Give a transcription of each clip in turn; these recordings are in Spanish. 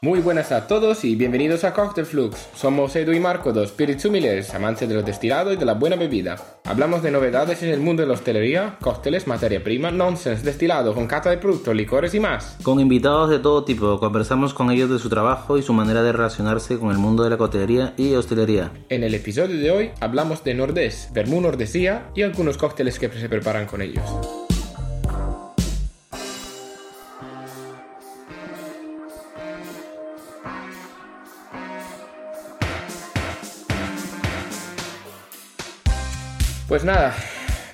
Muy buenas a todos y bienvenidos a Cocktail Flux. Somos Edu y Marco, dos spirits humildes, amantes de lo destilado y de la buena bebida. Hablamos de novedades en el mundo de la hostelería, cócteles, materia prima, nonsense, destilado, con cata de productos, licores y más. Con invitados de todo tipo, conversamos con ellos de su trabajo y su manera de relacionarse con el mundo de la coctelería y hostelería. En el episodio de hoy hablamos de Nordés, Vermú Nordesía y algunos cócteles que se preparan con ellos. Pues nada,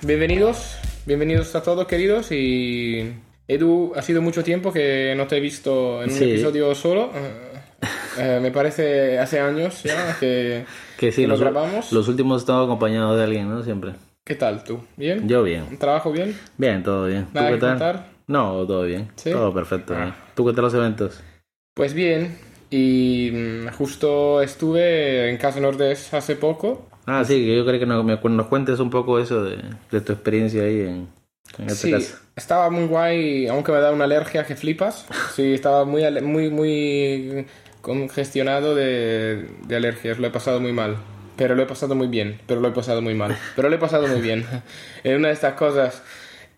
bienvenidos, bienvenidos a todos queridos y Edu, ha sido mucho tiempo que no te he visto en un Sí. episodio solo. Eh, me parece hace años ya que, Que sí, que los, lo grabamos. los últimos estaba acompañado de alguien, ¿no? Siempre. ¿Qué tal tú? ¿Bien? Yo bien. ¿Trabajo bien? Bien, todo bien. ¿Tú ¿Nada qué que tal? contar? No, todo bien. ¿Sí? Todo perfecto. Ah. ¿Tú qué tal los eventos? Pues bien, y mm, justo estuve en Casa Nordés hace poco. Ah, sí, que yo creo que nos, nos cuentes un poco eso de, de tu experiencia ahí en, en esta Sí, casa. estaba muy guay, aunque me da una alergia que flipas. Sí, estaba muy, muy, muy congestionado de, de alergias, lo he pasado muy mal. Pero lo he pasado muy bien, pero lo he pasado muy mal. Pero lo he pasado muy bien. en una de estas cosas,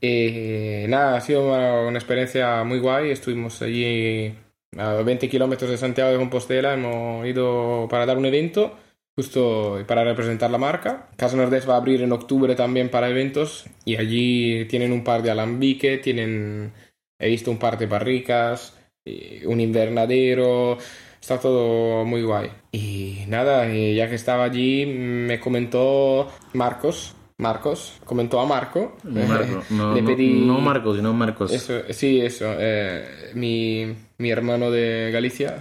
eh, nada, ha sido una, una experiencia muy guay. Estuvimos allí a 20 kilómetros de Santiago de Compostela, hemos ido para dar un evento justo para representar la marca. Casa Nordés va a abrir en octubre también para eventos y allí tienen un par de alambique, tienen, he visto un par de barricas, eh, un invernadero, está todo muy guay. Y nada, eh, ya que estaba allí me comentó Marcos, Marcos, comentó a Marco. Marco, no, Le no- pedí- no Marcos, sino Marcos. eso, sí, eso. eh, mi, mi hermano de Galicia.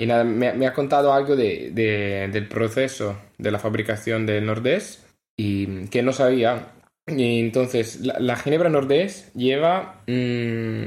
Y nada, me, me ha contado algo de, de- del proceso de la fabricación del Nordés y que no sabía. Y entonces, la, la ginebra Nordés lleva. mm,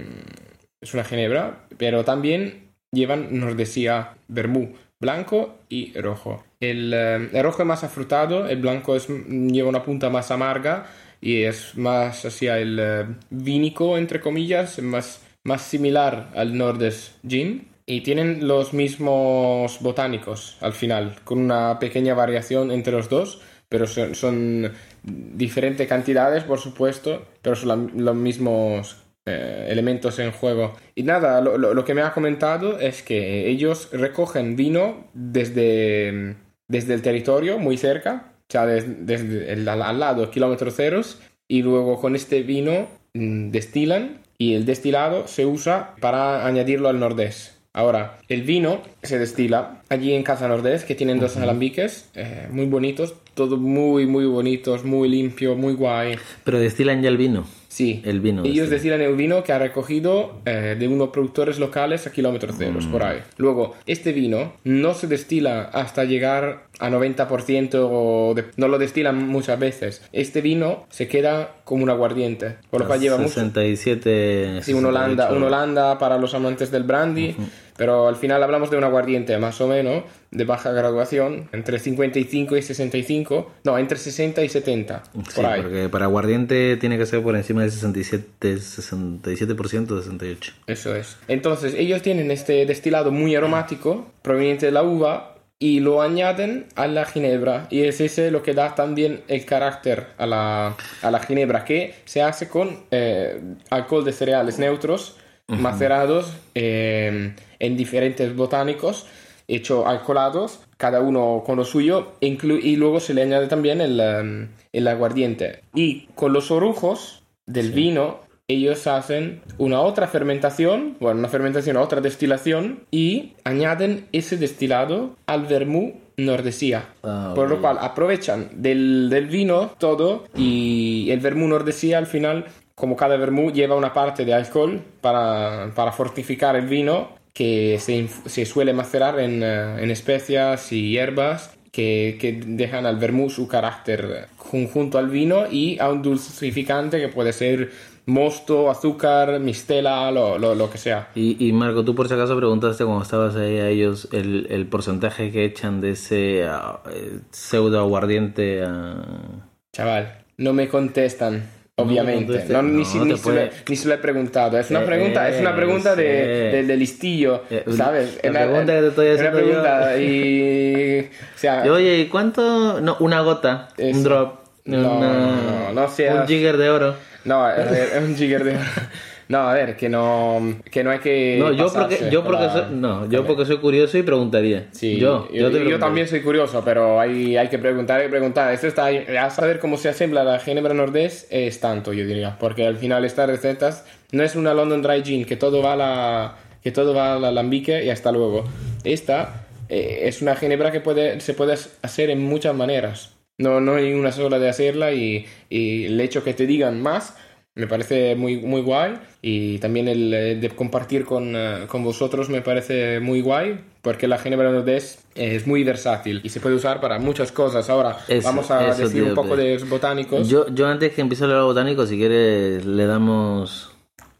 es una ginebra, pero también llevan Nordesía Vermú, blanco y rojo. El, eh, el rojo es más afrutado, el blanco es, lleva una punta más amarga y es más hacia el eh, vínico, entre comillas, más, más similar al Nordes Gin. Y tienen los mismos botánicos al final, con una pequeña variación entre los dos, pero son, son diferentes cantidades, por supuesto, pero son la- los mismos eh, elementos en juego. Y nada, lo, lo- lo que me ha comentado es que ellos recogen vino desde, desde el territorio, muy cerca, o sea, des- desde, el- al, al lado, kilómetros ceros, y luego con este vino mm, destilan y el destilado se usa para añadirlo al nordés. Ahora, el vino se destila allí en Casa Nordés, que tienen dos alambiques eh, muy bonitos, todo muy, muy bonitos, muy limpio, muy guay. Pero destilan ya el vino. Sí, El vino Ellos destilan. el vino que ha recogido eh, de unos productores locales a kilómetros ceros, por ahí. Luego, este vino no se destila hasta llegar a 90% o de- no lo destilan muchas veces. Este vino se queda como un aguardiente, por lo cual lleva mucho. 67. Sí, un Holanda, 68. un Holanda para los amantes del brandy, pero al final hablamos de un aguardiente más o menos de baja graduación, entre 55 y 65, no, entre 60 y 70, Sí, por ahí. porque para aguardiente tiene que ser por encima del 67, 67%, 68. Eso es. Entonces, ellos tienen este destilado muy aromático proveniente de la uva y lo añaden a la ginebra. Y es ese lo que da también el carácter a la, a la ginebra, que se hace con eh, alcohol de cereales neutros macerados eh, en diferentes botánicos, hecho alcoholados, cada uno con lo suyo, y luego se le añade también el, em, el aguardiente. Y con los orujos del vino, ellos hacen una otra fermentación, bueno, una fermentación, otra destilación, y añaden ese destilado al vermú nordesía. Ah, Por lo cual aprovechan del, del vino todo y el vermú nordesía al final, como cada vermú lleva una parte de alcohol para, para fortificar el vino que se, se suele macerar en, eh, en especias y hierbas que, que dejan al vermú su carácter conjunto al vino y a un dulcificante que puede ser mosto, azúcar, mistela, lo, lo, lo que sea. Y, y Marco, tú por si acaso preguntaste cuando estabas ahí a ellos el, el porcentaje que echan de ese ah, eh, pseudo aguardiente a... Chaval, no me contestan. Obviamente, no, ni, si- ni se puede- lo, ni se lo he preguntado. Es una Eh, pregunta, es una eh, pregunta de, de- de listillo, Eh, ¿sabes? la Una- pregunta que te estoy una haciendo yo. pregunta y, o sea, Y, Oye, ¿y cuánto? No, una gota, Eso. un drop, No, una- no, no, un jigger de oro. no, es un jigger de No, a ver, que no que no hay que No, yo porque, yo porque soy, no, yo porque soy curioso y preguntaría. Sí, yo, yo, yo preguntaría. también soy curioso, pero hay, hay que preguntar, hay que preguntar. Esto está, a saber cómo se asembla la ginebra nordés es tanto, yo diría, porque al final estas recetas no es una London Dry Gin que todo va a la, que todo va al alambique y hasta luego. Esta eh, es una ginebra que puede, se puede hacer en muchas maneras. No, no hay una sola de hacerla y, y el hecho que te digan más me parece muy, muy guay y también el eh, de compartir con, eh, con vosotros me parece muy guay porque la Ginebra Nordés es muy versátil y se puede usar para muchas cosas. Ahora Eso- vamos a decir un poco de los botánicos. Yo, yo antes que empiece a hablar de los botánicos, si quieres, le damos.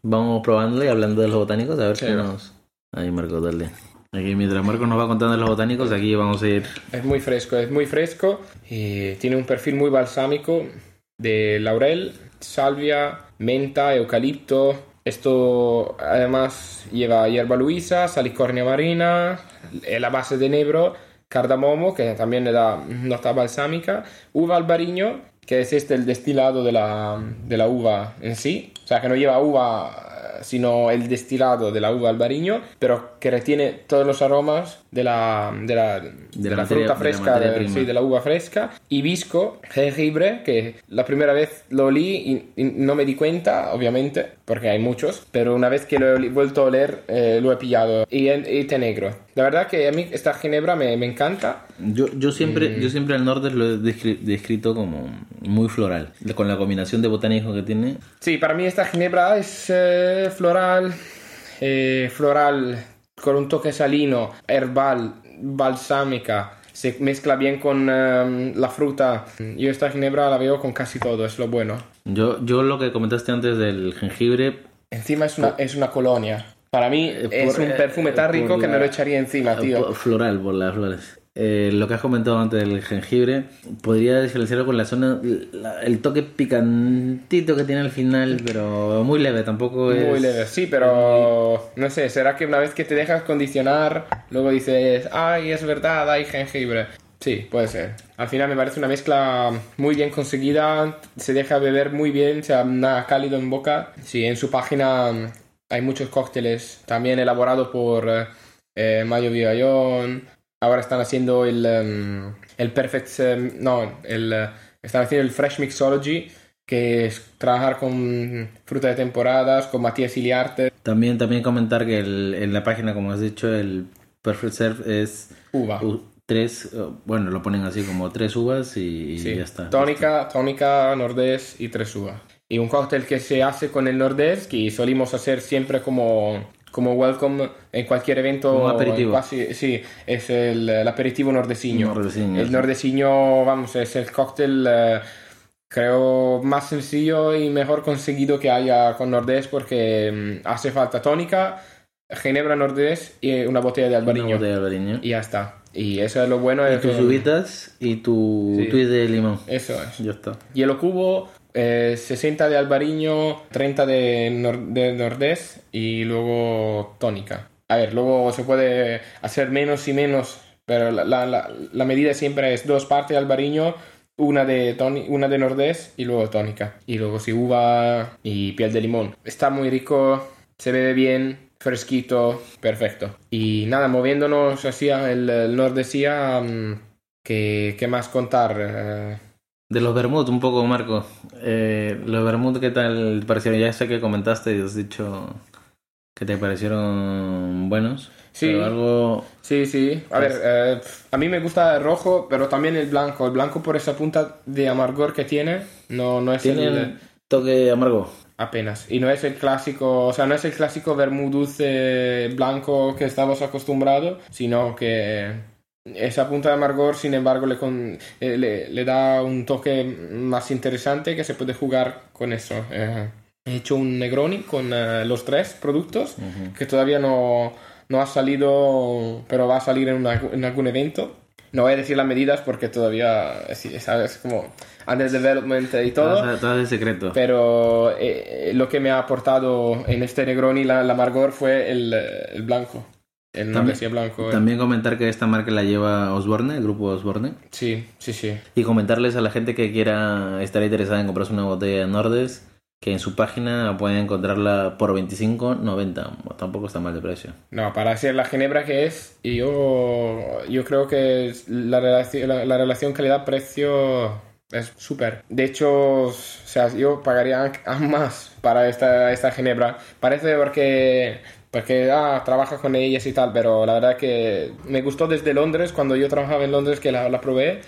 Vamos probándole y hablando de los botánicos, a ver Sí. qué nos. Ahí, Marco, dale. Aquí, mientras Marco nos va contando los botánicos, aquí vamos a ir. Es muy fresco, es muy fresco y tiene un perfil muy balsámico de laurel, salvia, menta, eucalipto. Esto además lleva hierba luisa, salicornia marina, eh, la base de enebro, cardamomo, que también le da nota balsámica, uva albariño, que es este el destilado de la, de la uva en sí, o sea que no lleva uva sino el destilado de la uva albariño, pero que retiene todos los aromas de la, de la, de la la fruta la fresca, sí, de la uva fresca, hibisco, jengibre, que la primera vez lo olí y, y no me di cuenta, obviamente, porque hay muchos, pero una vez que lo he vuelto a oler, eh, lo he pillado, y, en- y té negro. La verdad que a mí esta ginebra me, me encanta, Yo, yo siempre, Mm. yo siempre al norte lo he descri- descrito como muy floral. Con la combinación de botánico que tiene. Sí, para mí esta ginebra es eh, floral, eh, floral con un toque salino, herbal, balsámica, se mezcla bien con eh, la fruta. Yo esta ginebra la veo con casi todo, es lo bueno. Yo, yo lo que comentaste antes del jengibre, Encima es una, es una colonia. Para mí Eh, es por- un perfume eh, tan rico que me lo echaría encima, tío. por- floral por las flores. Eh, lo que has comentado antes del jengibre, podría diferenciarlo con la zona, la- el toque picantito que tiene al final, pero muy leve, tampoco es... Muy leve, sí, pero no sé, ¿será que una vez que te dejas condicionar, luego dices, ay, es verdad, hay jengibre? Sí, puede ser. Al final me parece una mezcla muy bien conseguida, se deja beber muy bien, o sea, nada cálido en boca. Sí, en su página hay muchos cócteles, también elaborado por eh, Mayo Villallón. Ahora están haciendo el, em, el Perfect, em, no, el, eh, están haciendo el Fresh Mixology, que es trabajar con fruta de temporadas, con Matías Iliarte, También, también comentar que el- en la página, como has dicho, el Perfect Serve es uva. u- tres, eh, bueno, lo ponen así como tres uvas y, y Sí, ya está. Tónica, tónica, nordés y tres uvas. Y un cóctel que se hace con el nordés, que solimos hacer siempre como, como welcome en cualquier evento. Un aperitivo. casi- sí, es el, el aperitivo nordesiño. Nordesiño, el nordesiño, vamos, es el cóctel, eh, creo, más sencillo y mejor conseguido que haya con nordés porque mm, hace falta tónica, ginebra nordés y una botella de Una albariño. botella de albariño. Y ya está. Y eso es lo bueno. Y es tus que- uvitas y tu Sí. twist de limón. Eso es. Ya está. Hielo cubo, eh, 60 de albariño, 30 de, nor- nordés y luego tónica. A ver, luego se puede hacer menos y menos, pero la, la- la- medida siempre es dos partes de albariño, una de, una de nordés y luego tónica. Y luego si uva y piel de limón. Está muy rico, se bebe bien, fresquito, perfecto. Y nada, moviéndonos hacia el, el nordesía, mm, ¿qué, qué más contar? Eh, De los Bermud, un poco, Marco. Eh, los Bermud, ¿qué tal te parecieron? Ya sé que comentaste y has dicho que te parecieron buenos. Sí. Pero algo. Sí, sí. A ver, eh, a mí me gusta el rojo, pero también el blanco. El blanco por esa punta de amargor que tiene, no, no es el, Tienen toque amargo. apenas. Y no es el clásico, o sea, no es el clásico vermú dulce blanco que estamos acostumbrados, sino que esa punta de amargor, sin embargo, le, con- eh, le, le da un toque más interesante que se puede jugar con eso. Eh, he hecho un Negroni con eh, los tres productos que todavía no, no ha salido, pero va a salir en, una- en algún evento. No voy a decir las medidas porque todavía es, es- es como under development y todo. Todo, todo es secreto. Pero eh, lo que me ha aportado en este Negroni la, la amargor fue el, el blanco. El También- Nordesia blanco. eh. También comentar que esta marca la lleva Osborne, el grupo Osborne. Sí, sí, sí. Y comentarles a la gente que quiera estar interesada en comprarse una botella de Nordes que en su página pueden encontrarla por 25.90. Tampoco está mal de precio. No, para ser la ginebra que es, y yo, yo creo que la relación, la, la relación calidad-precio es súper. De hecho, o sea, yo pagaría más para esta, esta ginebra. Parece porque, porque ah, trabaja con ellas y tal, pero la verdad que me gustó desde Londres, cuando yo trabajaba en Londres que la, la probé.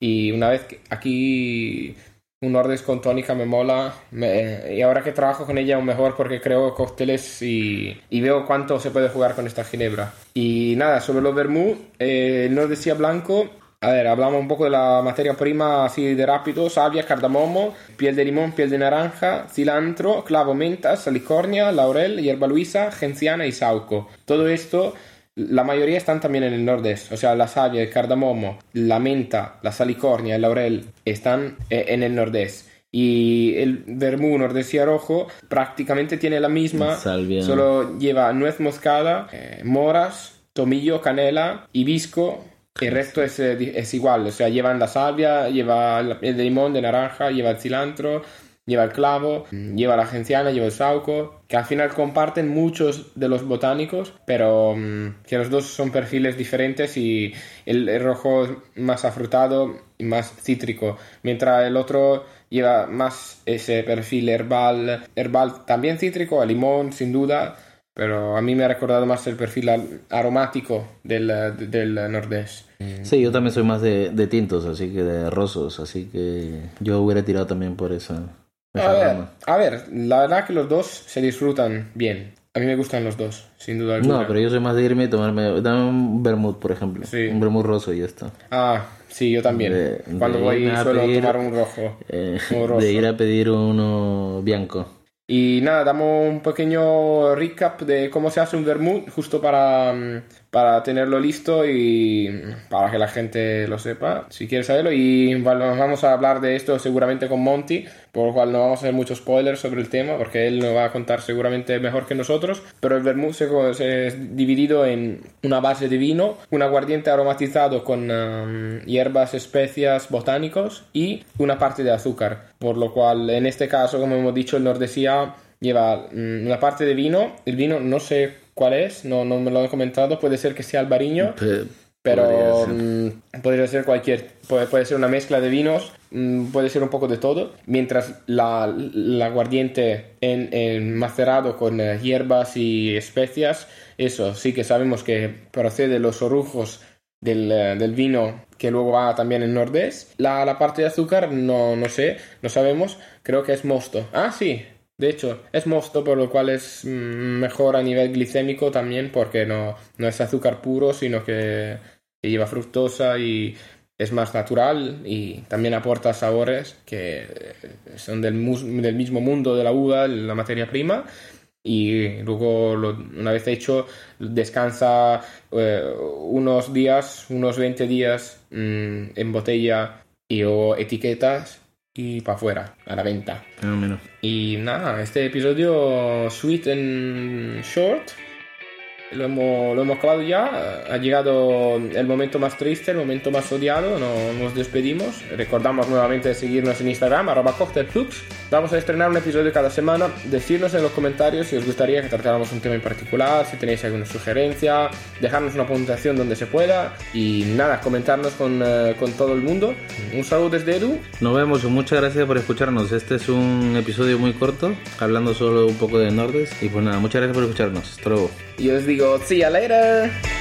Y una vez que aquí un Nordes con tónica me mola. me- y ahora que trabajo con ella aún mejor porque creo cócteles y, y veo cuánto se puede jugar con esta ginebra. Y nada, sobre los vermú, eh, no decía blanco. A ver, hablamos un poco de la materia prima así de rápido. Salvia, cardamomo, piel de limón, piel de naranja, cilantro, clavo, menta, salicornia, laurel, hierba luisa, genciana y sauco. Todo esto la mayoría están también en el nordeste, o sea, la savia, el cardamomo, la menta, la salicornia, el laurel están eh, en el nordeste. Y el vermú nordesía rojo prácticamente tiene la misma, Salvia. solo lleva nuez moscada, eh, moras, tomillo, canela, hibisco. El resto es, eh, es igual, o sea, llevan la salvia, lleva el el limón, de naranja, lleva el cilantro, lleva el clavo, lleva la genciana, lleva el sauco, que al final comparten muchos de los botánicos, pero mm, que los dos son perfiles diferentes y el, el rojo es más afrutado y más cítrico, mientras el otro lleva más ese perfil herbal, herbal también cítrico, a limón sin duda, pero a mí me ha recordado más el perfil aromático del, eh, del nordés. Sí, yo también soy más de, de tintos, así que de rosos, así que yo hubiera tirado también por esa. A ver, a ver, la verdad que los dos se disfrutan bien. A mí me gustan los dos, sin duda alguna. No, pero yo soy más de irme y tomarme. Dame un vermut, por ejemplo. Sí. Un vermut roso y ya está. Ah, sí, yo también. De- Cuando de voy suelo pedir- tomar un rojo. Eh, Un roso. de ir a pedir uno bianco. Y nada, damos un pequeño recap de cómo se hace un vermut, justo para, mm, para tenerlo listo y para que la gente lo sepa, si quieres saberlo. Y bueno, vamos a hablar de esto seguramente con Monty, por lo cual no vamos a hacer muchos spoilers sobre el tema, porque él nos va a contar seguramente mejor que nosotros. Pero el vermut se, se es dividido en una base de vino, un aguardiente aromatizado con um, hierbas, especias, botánicos y una parte de azúcar. Por lo cual, en este caso, como hemos dicho, el Nordesía lleva mm, una parte de vino. El vino no sé cuál es, no, no me lo han comentado. Puede ser que sea albariño, Pe- pero podría ser. mm, podría ser cualquier. Puede, puede ser una mezcla de vinos, mm, puede ser un poco de todo. Mientras la, la aguardiente en, en macerado con eh, hierbas y especias, eso sí que sabemos que procede de los orujos del, eh, del vino que luego va también en nordés. La, la parte de azúcar no, no sé, no sabemos. Creo que es mosto. Ah, sí. De hecho, es mosto, por lo cual es mm, mejor a nivel glicémico también, porque no, no es azúcar puro, sino que, que lleva fructosa y es más natural y también aporta sabores que eh, son del, del mismo mundo de la uva, la materia prima. Y luego, lo- una vez hecho, descansa eh, unos días, unos 20 días mm, en botella y o etiquetas y para afuera, a la venta. Mira. Y nada, este episodio sweet and short lo hemos, lo hemos acabado ya. Ha llegado el momento más triste, el momento más odiado. No- nos despedimos. Recordamos nuevamente de seguirnos en Instagram, arroba cocktailflux. Vamos a estrenar un episodio cada semana. Decirnos en los comentarios si os gustaría que tratáramos un tema en particular, si tenéis alguna sugerencia, dejarnos una puntuación donde se pueda. Y nada, comentarnos con, eh, con todo el mundo. Un saludo desde Edu. Nos vemos muchas gracias por escucharnos. Este es un episodio muy corto, hablando solo un poco de Nordes. Y pues nada, muchas gracias por escucharnos. Hasta luego. Y os digo, See you later.